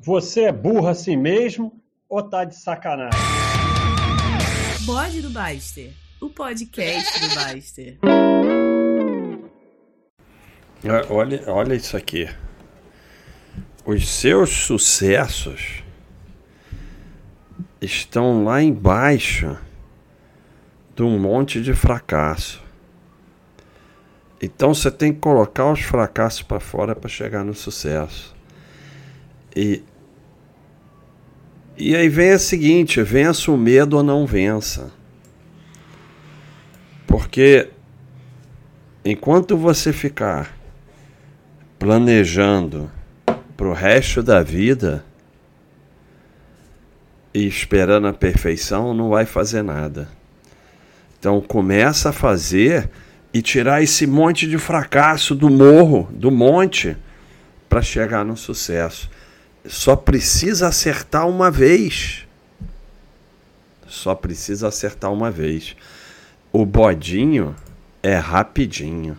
Você é burro assim mesmo ou tá de sacanagem? Bode do Baster, o podcast do Baster. Olha, olha isso aqui. Os seus sucessos estão lá embaixo de um monte de fracasso. Então você tem que colocar os fracassos para fora para chegar no sucesso. E, e aí vem a seguinte: vença o medo ou não vença. Porque enquanto você ficar planejando para o resto da vida e esperando a perfeição, não vai fazer nada. Então começa a fazer e tirar esse monte de fracasso do morro, do monte, para chegar no sucesso. Só precisa acertar uma vez. Só precisa acertar uma vez. O bodinho é rapidinho.